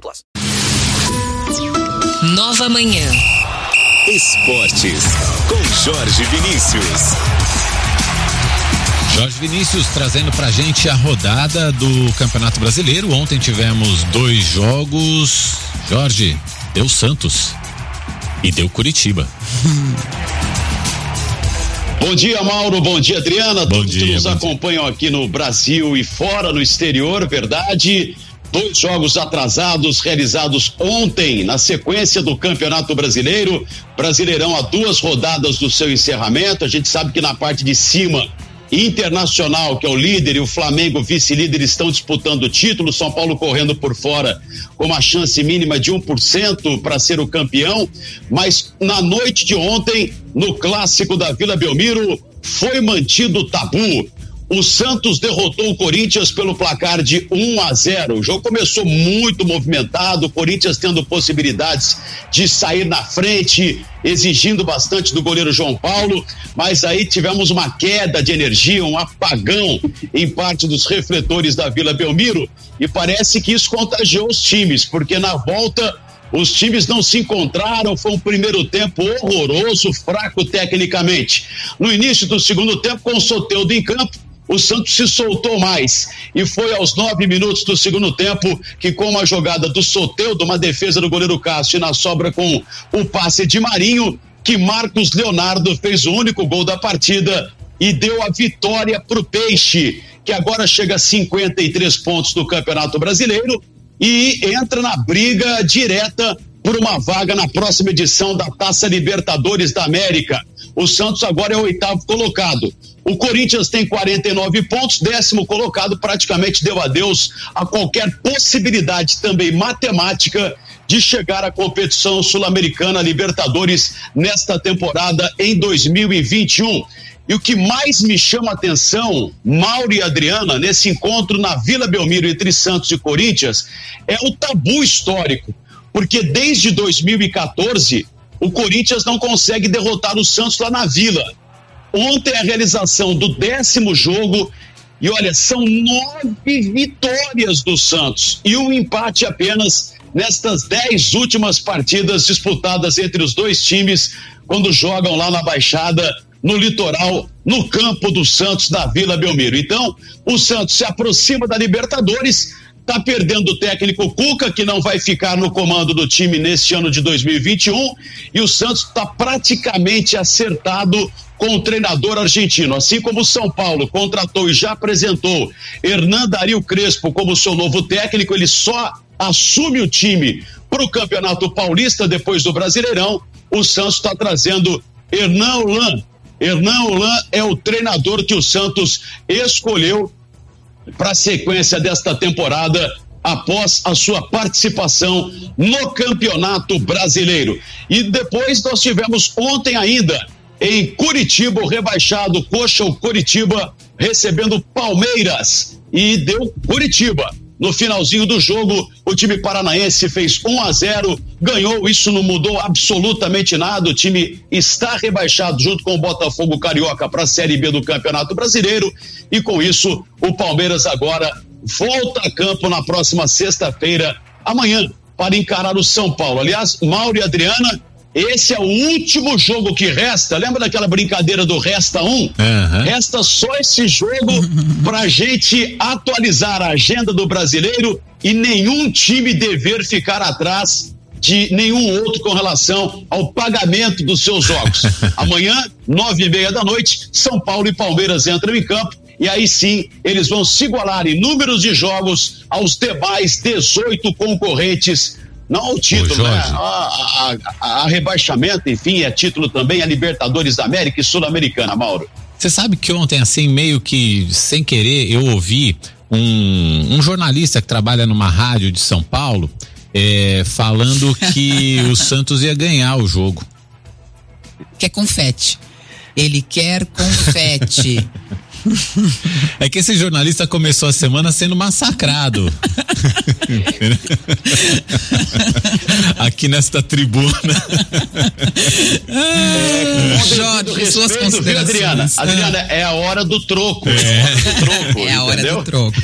plus. Nova Manhã. Esportes. Com Jorge Vinícius. Jorge Vinícius trazendo pra gente a rodada do Campeonato Brasileiro. Ontem tivemos dois jogos. Jorge, deu Santos. E deu Curitiba. Bom dia, Mauro. Bom dia, Adriana. Bom Todos dia, que nos bom dia. acompanham aqui no Brasil e fora, no exterior, verdade? Dois jogos atrasados realizados ontem na sequência do Campeonato Brasileiro. Brasileirão a duas rodadas do seu encerramento. A gente sabe que na parte de cima Internacional, que é o líder, e o Flamengo, vice-líder, estão disputando o título. São Paulo correndo por fora com uma chance mínima de 1% para ser o campeão. Mas na noite de ontem, no clássico da Vila Belmiro, foi mantido o tabu. O Santos derrotou o Corinthians pelo placar de 1 a 0. O jogo começou muito movimentado, o Corinthians tendo possibilidades de sair na frente, exigindo bastante do goleiro João Paulo, mas aí tivemos uma queda de energia, um apagão em parte dos refletores da Vila Belmiro e parece que isso contagiou os times, porque na volta os times não se encontraram, foi um primeiro tempo horroroso, fraco tecnicamente. No início do segundo tempo, com o Soteudo em campo, o Santos se soltou mais e foi aos nove minutos do segundo tempo que com uma jogada do Soteudo, uma defesa do goleiro Cássio na sobra com o passe de Marinho, que Marcos Leonardo fez o único gol da partida e deu a vitória para o Peixe, que agora chega a 53 pontos do Campeonato Brasileiro e entra na briga direta por uma vaga na próxima edição da Taça Libertadores da América. O Santos agora é o oitavo colocado. O Corinthians tem 49 pontos, décimo colocado, praticamente deu adeus a qualquer possibilidade também matemática de chegar à competição sul-americana Libertadores nesta temporada em 2021. E o que mais me chama a atenção, Mauro e Adriana, nesse encontro na Vila Belmiro entre Santos e Corinthians, é o tabu histórico. Porque desde 2014, o Corinthians não consegue derrotar o Santos lá na Vila. Ontem a realização do décimo jogo. E olha, são nove vitórias do Santos e um empate apenas nestas dez últimas partidas disputadas entre os dois times quando jogam lá na Baixada, no litoral, no campo do Santos, da Vila Belmiro. Então, o Santos se aproxima da Libertadores, está perdendo o técnico Cuca, que não vai ficar no comando do time neste ano de 2021, e o Santos está praticamente acertado com o treinador argentino. Assim como o São Paulo contratou e já apresentou Hernan Dario Crespo como seu novo técnico, ele só assume o time para o Campeonato Paulista depois do Brasileirão. O Santos está trazendo Hernan Olan. Hernan Olan é o treinador que o Santos escolheu para a sequência desta temporada após a sua participação no Campeonato Brasileiro. E depois nós tivemos ontem ainda em Curitiba, o rebaixado Coxa, o Curitiba recebendo Palmeiras e deu Curitiba. No finalzinho do jogo, o time paranaense fez 1 a 0, ganhou. Isso não mudou absolutamente nada. O time está rebaixado junto com o Botafogo Carioca para a Série B do Campeonato Brasileiro. E com isso, o Palmeiras agora volta a campo na próxima sexta-feira, amanhã, para encarar o São Paulo. Aliás, Mauro e Adriana, Esse é o último jogo que resta. Lembra daquela brincadeira do resta um? Uhum. Resta só esse jogo pra gente atualizar a agenda do brasileiro e nenhum time dever ficar atrás de nenhum outro com relação ao pagamento dos seus jogos. Amanhã, nove e meia da noite, São Paulo e Palmeiras entram em campo e aí sim eles vão se igualar em números de jogos aos demais 18 concorrentes. Não o título, né? A, a- a rebaixamento, enfim, é título também a Libertadores da América e Sul-Americana, Mauro. Você sabe que ontem, assim, meio que sem querer, eu ouvi um, um jornalista que trabalha numa rádio de São Paulo é, falando que o Santos ia ganhar o jogo. Quer confete. Ele quer confete. É que esse jornalista começou a semana sendo massacrado. Aqui nesta tribuna. Jorge, Do suas respeito, viu, Adriana? considerações. Adriana, é a hora do troco. É, a hora do troco, É a hora do troco.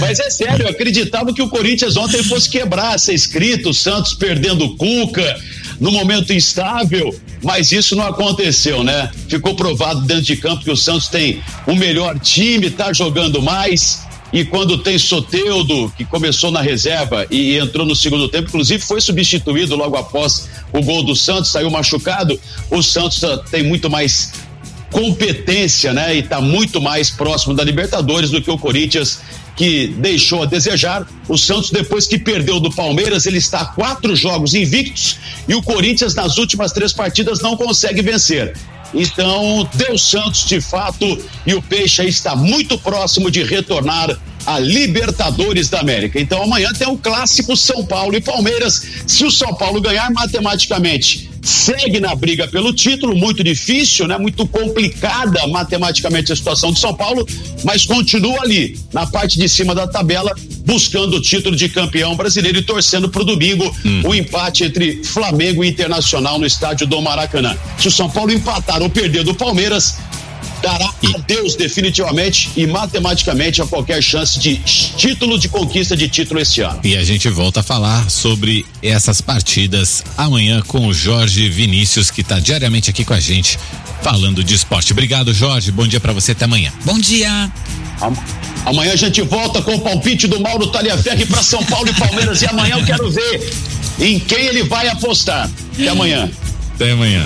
Mas é sério, eu acreditava que o Corinthians ontem fosse quebrar, ser escrito, o Santos perdendo o Cuca, no momento instável, mas isso não aconteceu, né? Ficou provado dentro de campo que o Santos tem o melhor time, tá jogando mais. E quando tem Soteudo, que começou na reserva e entrou no segundo tempo, inclusive foi substituído logo após o gol do Santos, saiu machucado. O Santos ah, tem muito mais competência, né? E está muito mais próximo da Libertadores do que o Corinthians, que deixou a desejar. O Santos, depois que perdeu do Palmeiras, ele está a quatro jogos invictos e o Corinthians, nas últimas três partidas, não consegue vencer. Então, deu Santos de fato e o Peixe está muito próximo de retornar à Libertadores da América. Então, amanhã tem um clássico São Paulo e Palmeiras. Se o São Paulo ganhar matematicamente, segue na briga pelo título, muito difícil, né? Muito complicada matematicamente a situação de São Paulo, mas continua ali, na parte de cima da tabela, buscando o título de campeão brasileiro e torcendo para o domingo o empate entre Flamengo e Internacional no estádio do Maracanã. Se o São Paulo empatar ou perder do Palmeiras, dará adeus definitivamente e matematicamente a qualquer chance de título de conquista de título esse ano. E a gente volta a falar sobre essas partidas amanhã com o Jorge Vinícius, que está diariamente aqui com a gente falando de esporte. Obrigado, Jorge. Bom dia para você. Até amanhã. Bom dia. Am- Amanhã a gente volta com o palpite do Mauro Talhaferri para São Paulo e Palmeiras. E amanhã eu quero ver em quem ele vai apostar. Até amanhã. Até amanhã.